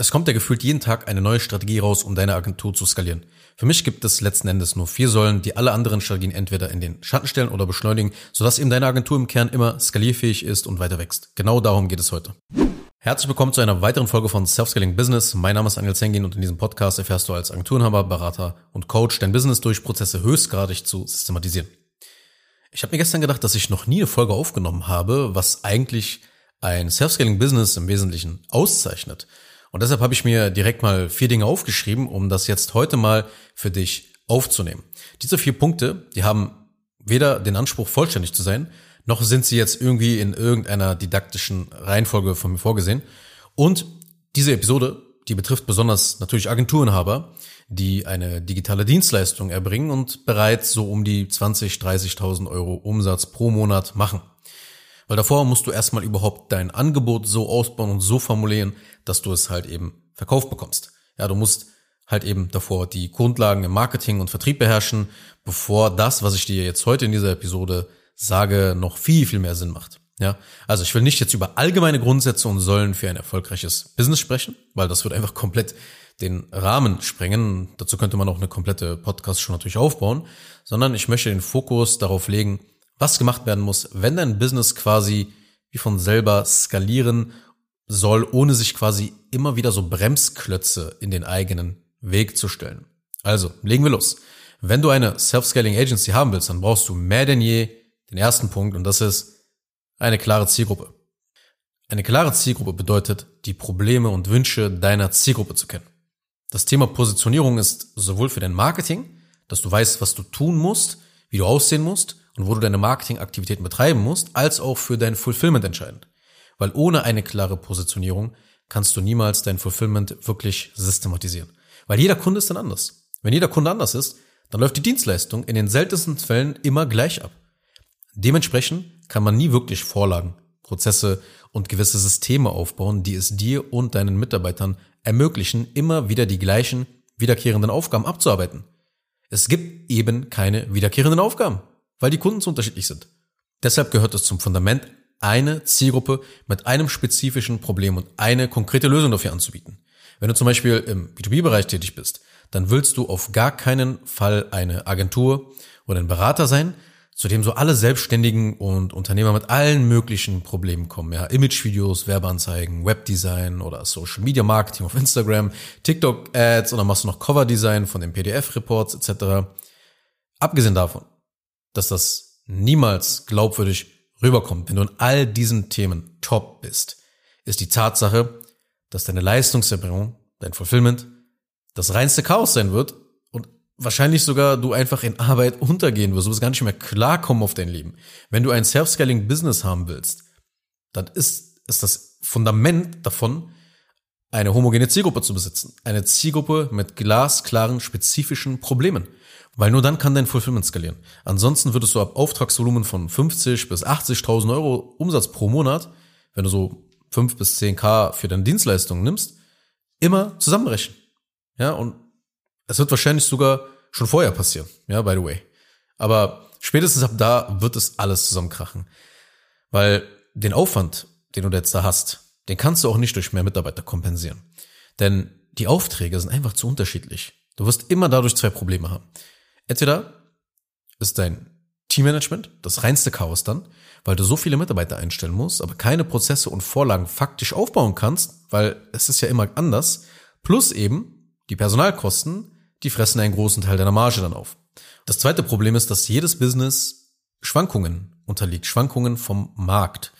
Es kommt ja gefühlt jeden Tag eine neue Strategie raus, um deine Agentur zu skalieren. Für mich gibt es letzten Endes nur vier Säulen, die alle anderen Strategien entweder in den Schatten stellen oder beschleunigen, sodass eben deine Agentur im Kern immer skalierfähig ist und weiter wächst. Genau darum geht es heute. Herzlich willkommen zu einer weiteren Folge von Self-Scaling Business. Mein Name ist Angel Zengin und in diesem Podcast erfährst du als Agenturenhaber, Berater und Coach dein Business durch Prozesse höchstgradig zu systematisieren. Ich habe mir gestern gedacht, dass ich noch nie eine Folge aufgenommen habe, was eigentlich ein Self-Scaling Business im Wesentlichen auszeichnet. Und deshalb habe ich mir direkt mal vier Dinge aufgeschrieben, um das jetzt heute mal für dich aufzunehmen. Diese vier Punkte, die haben weder den Anspruch, vollständig zu sein, noch sind sie jetzt irgendwie in irgendeiner didaktischen Reihenfolge von mir vorgesehen. Und diese Episode, die betrifft besonders natürlich Agenturenhaber, die eine digitale Dienstleistung erbringen und bereits so um die 20, 30.000 Euro Umsatz pro Monat machen. Weil davor musst du erstmal überhaupt dein Angebot so ausbauen und so formulieren, dass du es halt eben verkauft bekommst. Ja, du musst halt eben davor die Grundlagen im Marketing und Vertrieb beherrschen, bevor das, was ich dir jetzt heute in dieser Episode sage, noch viel, viel mehr Sinn macht. Ja, also ich will nicht jetzt über allgemeine Grundsätze und Säulen für ein erfolgreiches Business sprechen, weil das wird einfach komplett den Rahmen sprengen. Dazu könnte man auch eine komplette Podcast schon natürlich aufbauen, sondern ich möchte den Fokus darauf legen, was gemacht werden muss, wenn dein Business quasi wie von selber skalieren soll, ohne sich quasi immer wieder so Bremsklötze in den eigenen Weg zu stellen. Also, legen wir los. Wenn du eine Self-Scaling Agency haben willst, dann brauchst du mehr denn je den ersten Punkt und das ist eine klare Zielgruppe. Eine klare Zielgruppe bedeutet, die Probleme und Wünsche deiner Zielgruppe zu kennen. Das Thema Positionierung ist sowohl für dein Marketing, dass du weißt, was du tun musst, wie du aussehen musst, und wo du deine Marketingaktivitäten betreiben musst, als auch für dein Fulfillment entscheidend. Weil ohne eine klare Positionierung kannst du niemals dein Fulfillment wirklich systematisieren. Weil jeder Kunde ist dann anders. Wenn jeder Kunde anders ist, dann läuft die Dienstleistung in den seltensten Fällen immer gleich ab. Dementsprechend kann man nie wirklich Vorlagen, Prozesse und gewisse Systeme aufbauen, die es dir und deinen Mitarbeitern ermöglichen, immer wieder die gleichen wiederkehrenden Aufgaben abzuarbeiten. Es gibt eben keine wiederkehrenden Aufgaben weil die Kunden so unterschiedlich sind. Deshalb gehört es zum Fundament, eine Zielgruppe mit einem spezifischen Problem und eine konkrete Lösung dafür anzubieten. Wenn du zum Beispiel im B2B-Bereich tätig bist, dann willst du auf gar keinen Fall eine Agentur oder ein Berater sein, zu dem so alle Selbstständigen und Unternehmer mit allen möglichen Problemen kommen. Ja, Imagevideos, Werbeanzeigen, Webdesign oder Social Media Marketing auf Instagram, TikTok Ads oder machst du noch Cover Design von den PDF Reports etc. Abgesehen davon dass das niemals glaubwürdig rüberkommt, wenn du in all diesen Themen top bist, ist die Tatsache, dass deine Leistungserbringung, dein Fulfillment, das reinste Chaos sein wird und wahrscheinlich sogar du einfach in Arbeit untergehen wirst. Du wirst gar nicht mehr klarkommen auf dein Leben. Wenn du ein Self-Scaling Business haben willst, dann ist, ist das Fundament davon, eine homogene Zielgruppe zu besitzen. Eine Zielgruppe mit glasklaren, spezifischen Problemen. Weil nur dann kann dein Fulfillment skalieren. Ansonsten würdest du ab Auftragsvolumen von 50 bis 80.000 Euro Umsatz pro Monat, wenn du so 5 bis 10k für deine Dienstleistungen nimmst, immer zusammenbrechen. Ja, und es wird wahrscheinlich sogar schon vorher passieren. Ja, by the way. Aber spätestens ab da wird es alles zusammenkrachen. Weil den Aufwand, den du jetzt da hast, den kannst du auch nicht durch mehr Mitarbeiter kompensieren. Denn die Aufträge sind einfach zu unterschiedlich. Du wirst immer dadurch zwei Probleme haben. Entweder ist dein Teammanagement das reinste Chaos dann, weil du so viele Mitarbeiter einstellen musst, aber keine Prozesse und Vorlagen faktisch aufbauen kannst, weil es ist ja immer anders, plus eben die Personalkosten, die fressen einen großen Teil deiner Marge dann auf. Das zweite Problem ist, dass jedes Business Schwankungen unterliegt, Schwankungen vom Markt.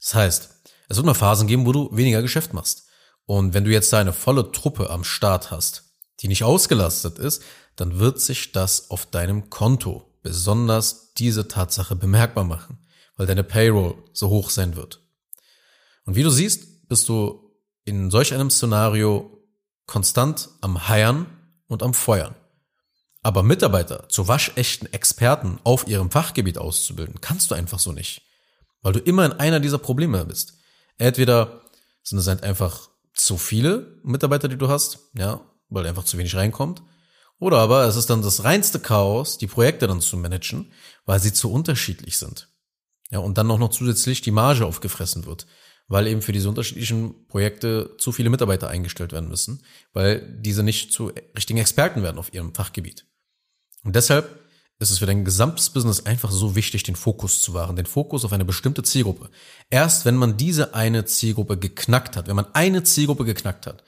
Das heißt, es wird mal Phasen geben, wo du weniger Geschäft machst. Und wenn du jetzt da eine volle Truppe am Start hast, die nicht ausgelastet ist, dann wird sich das auf deinem Konto besonders diese Tatsache bemerkbar machen, weil deine Payroll so hoch sein wird. Und wie du siehst, bist du in solch einem Szenario konstant am Heiern und am Feuern. Aber Mitarbeiter zu waschechten Experten auf ihrem Fachgebiet auszubilden, kannst du einfach so nicht. Weil du immer in einer dieser Probleme bist. Entweder sind es halt einfach zu viele Mitarbeiter, die du hast, ja, weil einfach zu wenig reinkommt. Oder aber es ist dann das reinste Chaos, die Projekte dann zu managen, weil sie zu unterschiedlich sind. Ja, und dann auch noch zusätzlich die Marge aufgefressen wird. weil eben für diese unterschiedlichen Projekte zu viele Mitarbeiter eingestellt werden müssen, weil diese nicht zu richtigen Experten werden auf ihrem Fachgebiet. Und deshalb ist es für dein gesamtes Business einfach so wichtig, den Fokus zu wahren, den Fokus auf eine bestimmte Zielgruppe. Erst wenn man diese eine Zielgruppe geknackt hat, wenn man eine Zielgruppe geknackt hat,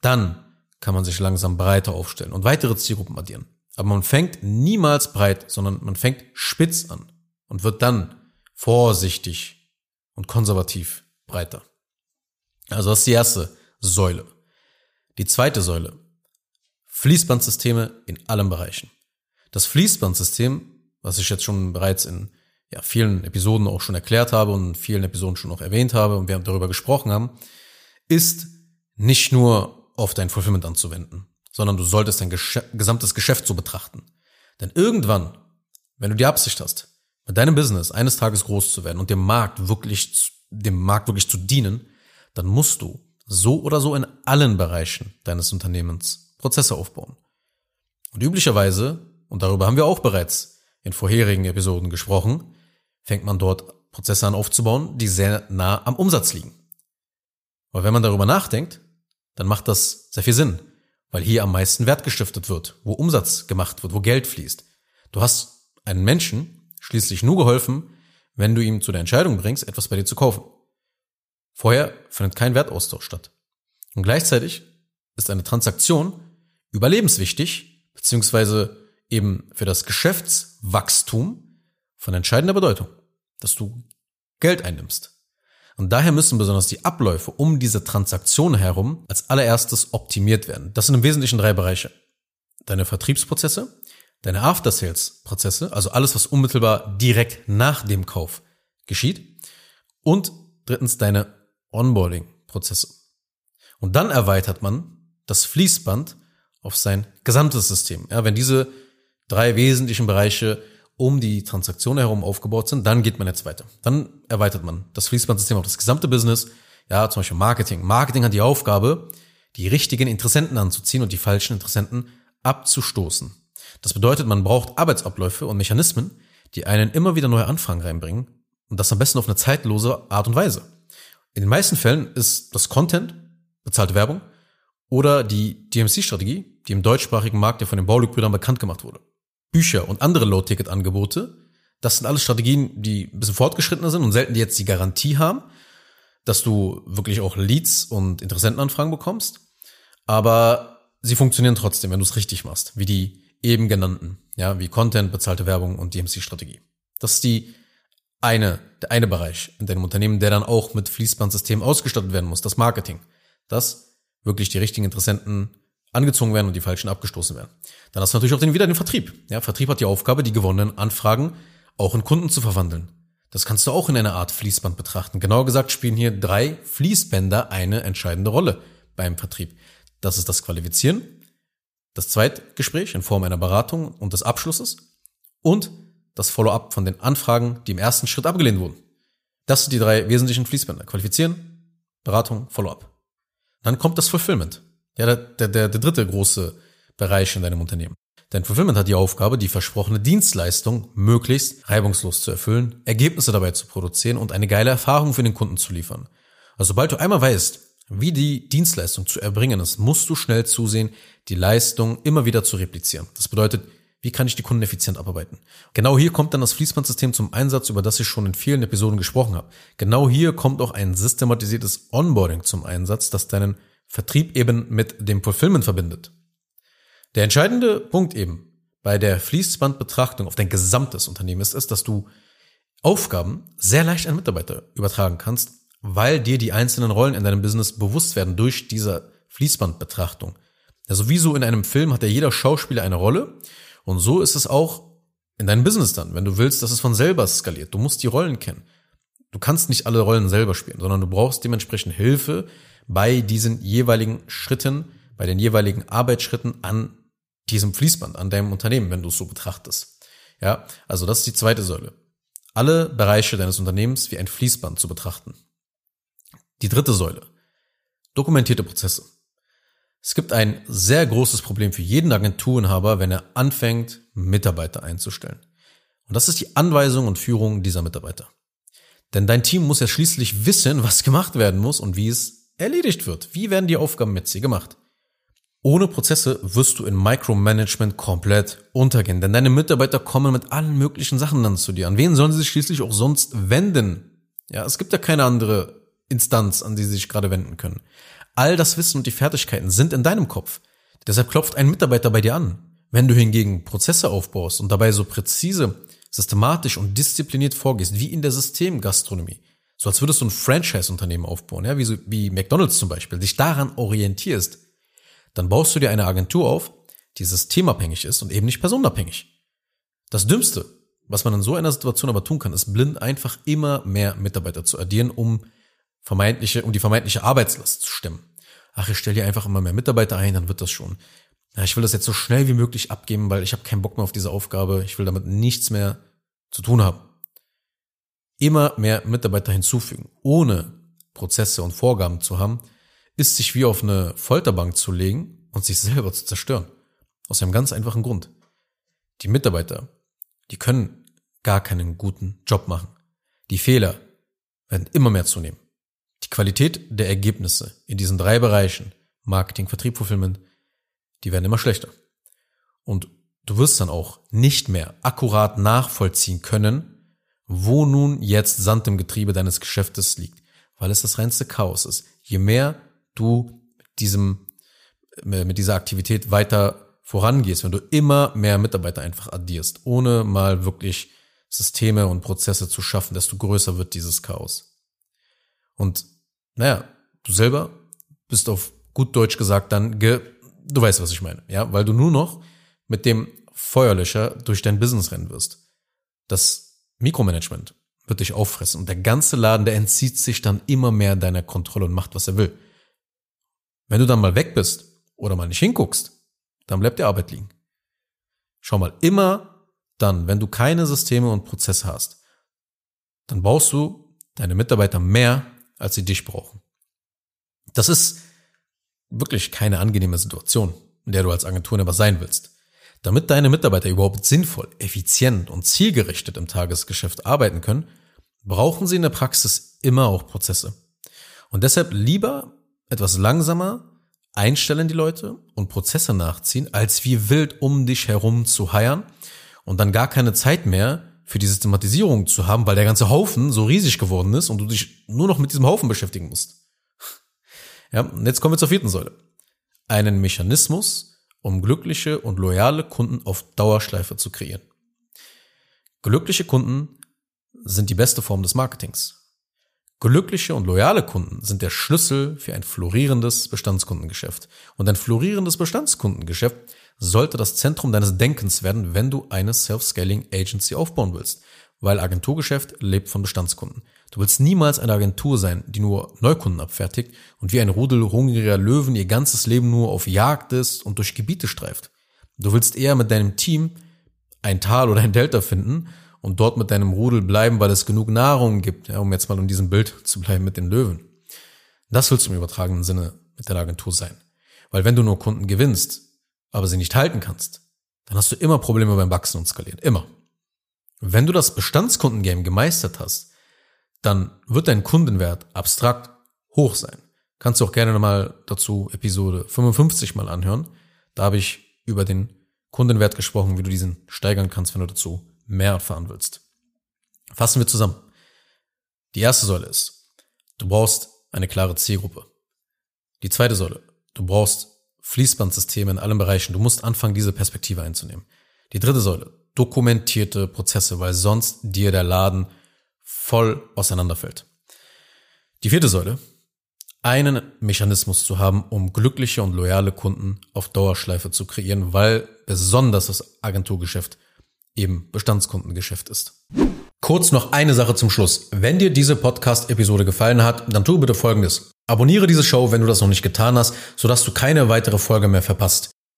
dann kann man sich langsam breiter aufstellen und weitere Zielgruppen addieren. Aber man fängt niemals breit, sondern man fängt spitz an und wird dann vorsichtig und konservativ breiter. Also das ist die erste Säule. Die zweite Säule. Fließbandsysteme in allen Bereichen. Das Fließbandsystem, was ich jetzt schon bereits in ja, vielen Episoden auch schon erklärt habe und in vielen Episoden schon auch erwähnt habe und wir darüber gesprochen haben, ist nicht nur auf dein Fulfillment anzuwenden, sondern du solltest dein Gesch gesamtes Geschäft so betrachten. Denn irgendwann, wenn du die Absicht hast, mit deinem Business eines Tages groß zu werden und dem Markt wirklich, dem Markt wirklich zu dienen, dann musst du so oder so in allen Bereichen deines Unternehmens Prozesse aufbauen. Und üblicherweise und darüber haben wir auch bereits in vorherigen Episoden gesprochen, fängt man dort Prozesse an aufzubauen, die sehr nah am Umsatz liegen. Aber wenn man darüber nachdenkt, dann macht das sehr viel Sinn, weil hier am meisten Wert gestiftet wird, wo Umsatz gemacht wird, wo Geld fließt. Du hast einen Menschen schließlich nur geholfen, wenn du ihm zu der Entscheidung bringst, etwas bei dir zu kaufen. Vorher findet kein Wertaustausch statt. Und gleichzeitig ist eine Transaktion überlebenswichtig, beziehungsweise eben für das Geschäftswachstum von entscheidender Bedeutung, dass du Geld einnimmst. Und daher müssen besonders die Abläufe um diese Transaktion herum als allererstes optimiert werden. Das sind im Wesentlichen drei Bereiche. Deine Vertriebsprozesse, deine After-Sales-Prozesse, also alles, was unmittelbar direkt nach dem Kauf geschieht. Und drittens deine Onboarding-Prozesse. Und dann erweitert man das Fließband auf sein gesamtes System. Ja, wenn diese drei wesentlichen Bereiche um die Transaktion herum aufgebaut sind, dann geht man jetzt weiter. Dann erweitert man das Fließbandsystem auf das gesamte Business. Ja, zum Beispiel Marketing. Marketing hat die Aufgabe, die richtigen Interessenten anzuziehen und die falschen Interessenten abzustoßen. Das bedeutet, man braucht Arbeitsabläufe und Mechanismen, die einen immer wieder neue Anfragen reinbringen und das am besten auf eine zeitlose Art und Weise. In den meisten Fällen ist das Content, bezahlte Werbung oder die DMC-Strategie, die im deutschsprachigen Markt ja von den Baulig-Brüdern bekannt gemacht wurde. Bücher und andere Low-Ticket-Angebote, das sind alles Strategien, die ein bisschen fortgeschrittener sind und selten jetzt die Garantie haben, dass du wirklich auch Leads und Interessentenanfragen bekommst. Aber sie funktionieren trotzdem, wenn du es richtig machst, wie die eben genannten, ja, wie Content, bezahlte Werbung und DMC-Strategie. Das ist die eine, der eine Bereich in deinem Unternehmen, der dann auch mit Fließbandsystemen ausgestattet werden muss, das Marketing. Dass wirklich die richtigen Interessenten angezogen werden und die falschen abgestoßen werden. Dann hast du natürlich auch den, wieder den Vertrieb. Ja, Vertrieb hat die Aufgabe, die gewonnenen Anfragen auch in Kunden zu verwandeln. Das kannst du auch in einer Art Fließband betrachten. Genauer gesagt spielen hier drei Fließbänder eine entscheidende Rolle beim Vertrieb. Das ist das Qualifizieren, das Zweitgespräch in Form einer Beratung und des Abschlusses und das Follow-up von den Anfragen, die im ersten Schritt abgelehnt wurden. Das sind die drei wesentlichen Fließbänder. Qualifizieren, Beratung, Follow-up. Dann kommt das Fulfillment. Ja, der, der, der dritte große Bereich in deinem Unternehmen. Dein Fulfillment hat die Aufgabe, die versprochene Dienstleistung möglichst reibungslos zu erfüllen, Ergebnisse dabei zu produzieren und eine geile Erfahrung für den Kunden zu liefern. Also sobald du einmal weißt, wie die Dienstleistung zu erbringen ist, musst du schnell zusehen, die Leistung immer wieder zu replizieren. Das bedeutet, wie kann ich die Kunden effizient abarbeiten? Genau hier kommt dann das Fließbandsystem zum Einsatz, über das ich schon in vielen Episoden gesprochen habe. Genau hier kommt auch ein systematisiertes Onboarding zum Einsatz, das deinen Vertrieb eben mit dem Fulfillment verbindet. Der entscheidende Punkt eben bei der Fließbandbetrachtung auf dein gesamtes Unternehmen ist es, dass du Aufgaben sehr leicht an Mitarbeiter übertragen kannst, weil dir die einzelnen Rollen in deinem Business bewusst werden durch diese Fließbandbetrachtung. Also wie so in einem Film hat ja jeder Schauspieler eine Rolle und so ist es auch in deinem Business dann, wenn du willst, dass es von selber skaliert. Du musst die Rollen kennen. Du kannst nicht alle Rollen selber spielen, sondern du brauchst dementsprechend Hilfe, bei diesen jeweiligen Schritten, bei den jeweiligen Arbeitsschritten an diesem Fließband, an deinem Unternehmen, wenn du es so betrachtest. Ja, also das ist die zweite Säule. Alle Bereiche deines Unternehmens wie ein Fließband zu betrachten. Die dritte Säule. Dokumentierte Prozesse. Es gibt ein sehr großes Problem für jeden Agenturinhaber, wenn er anfängt, Mitarbeiter einzustellen. Und das ist die Anweisung und Führung dieser Mitarbeiter. Denn dein Team muss ja schließlich wissen, was gemacht werden muss und wie es erledigt wird. Wie werden die Aufgaben mit sie gemacht? Ohne Prozesse wirst du in Micromanagement komplett untergehen, denn deine Mitarbeiter kommen mit allen möglichen Sachen dann zu dir. An wen sollen sie sich schließlich auch sonst wenden? Ja, es gibt ja keine andere Instanz, an die sie sich gerade wenden können. All das Wissen und die Fertigkeiten sind in deinem Kopf. Deshalb klopft ein Mitarbeiter bei dir an. Wenn du hingegen Prozesse aufbaust und dabei so präzise, systematisch und diszipliniert vorgehst, wie in der Systemgastronomie, so als würdest du ein Franchise-Unternehmen aufbauen, ja, wie, so, wie McDonalds zum Beispiel, dich daran orientierst, dann baust du dir eine Agentur auf, die systemabhängig ist und eben nicht personenabhängig. Das Dümmste, was man in so einer Situation aber tun kann, ist blind einfach immer mehr Mitarbeiter zu addieren, um vermeintliche, um die vermeintliche Arbeitslast zu stemmen. Ach, ich stelle hier einfach immer mehr Mitarbeiter ein, dann wird das schon. Ja, ich will das jetzt so schnell wie möglich abgeben, weil ich habe keinen Bock mehr auf diese Aufgabe. Ich will damit nichts mehr zu tun haben. Immer mehr Mitarbeiter hinzufügen, ohne Prozesse und Vorgaben zu haben, ist sich wie auf eine Folterbank zu legen und sich selber zu zerstören. Aus einem ganz einfachen Grund. Die Mitarbeiter, die können gar keinen guten Job machen. Die Fehler werden immer mehr zunehmen. Die Qualität der Ergebnisse in diesen drei Bereichen, Marketing, Vertrieb, Fulfillment, die werden immer schlechter. Und du wirst dann auch nicht mehr akkurat nachvollziehen können, wo nun jetzt Sand im Getriebe deines Geschäftes liegt, weil es das reinste Chaos ist. Je mehr du diesem, äh, mit dieser Aktivität weiter vorangehst, wenn du immer mehr Mitarbeiter einfach addierst, ohne mal wirklich Systeme und Prozesse zu schaffen, desto größer wird dieses Chaos. Und naja, du selber bist auf gut Deutsch gesagt dann, ge, du weißt, was ich meine, ja, weil du nur noch mit dem Feuerlöscher durch dein Business rennen wirst. Das Mikromanagement wird dich auffressen und der ganze Laden, der entzieht sich dann immer mehr deiner Kontrolle und macht, was er will. Wenn du dann mal weg bist oder mal nicht hinguckst, dann bleibt die Arbeit liegen. Schau mal, immer dann, wenn du keine Systeme und Prozesse hast, dann brauchst du deine Mitarbeiter mehr, als sie dich brauchen. Das ist wirklich keine angenehme Situation, in der du als Agentur sein willst. Damit deine Mitarbeiter überhaupt sinnvoll, effizient und zielgerichtet im Tagesgeschäft arbeiten können, brauchen sie in der Praxis immer auch Prozesse. Und deshalb lieber etwas langsamer einstellen die Leute und Prozesse nachziehen, als wie wild um dich herum zu heiern und dann gar keine Zeit mehr für die Systematisierung zu haben, weil der ganze Haufen so riesig geworden ist und du dich nur noch mit diesem Haufen beschäftigen musst. Ja, und jetzt kommen wir zur vierten Säule. Einen Mechanismus, um glückliche und loyale Kunden auf Dauerschleife zu kreieren. Glückliche Kunden sind die beste Form des Marketings. Glückliche und loyale Kunden sind der Schlüssel für ein florierendes Bestandskundengeschäft. Und ein florierendes Bestandskundengeschäft sollte das Zentrum deines Denkens werden, wenn du eine Self-Scaling Agency aufbauen willst. Weil Agenturgeschäft lebt von Bestandskunden. Du willst niemals eine Agentur sein, die nur Neukunden abfertigt und wie ein Rudel hungriger Löwen ihr ganzes Leben nur auf Jagd ist und durch Gebiete streift. Du willst eher mit deinem Team ein Tal oder ein Delta finden und dort mit deinem Rudel bleiben, weil es genug Nahrung gibt, ja, um jetzt mal in diesem Bild zu bleiben mit den Löwen. Das willst du im übertragenen Sinne mit der Agentur sein. Weil wenn du nur Kunden gewinnst, aber sie nicht halten kannst, dann hast du immer Probleme beim Wachsen und Skalieren. Immer. Wenn du das Bestandskundengame gemeistert hast, dann wird dein Kundenwert abstrakt hoch sein. Kannst du auch gerne nochmal dazu Episode 55 mal anhören. Da habe ich über den Kundenwert gesprochen, wie du diesen steigern kannst, wenn du dazu mehr erfahren willst. Fassen wir zusammen. Die erste Säule ist, du brauchst eine klare Zielgruppe. Die zweite Säule, du brauchst Fließbandsysteme in allen Bereichen. Du musst anfangen, diese Perspektive einzunehmen. Die dritte Säule, dokumentierte Prozesse, weil sonst dir der Laden voll auseinanderfällt. Die vierte Säule, einen Mechanismus zu haben, um glückliche und loyale Kunden auf Dauerschleife zu kreieren, weil besonders das Agenturgeschäft eben Bestandskundengeschäft ist. Kurz noch eine Sache zum Schluss. Wenn dir diese Podcast-Episode gefallen hat, dann tu bitte Folgendes. Abonniere diese Show, wenn du das noch nicht getan hast, sodass du keine weitere Folge mehr verpasst.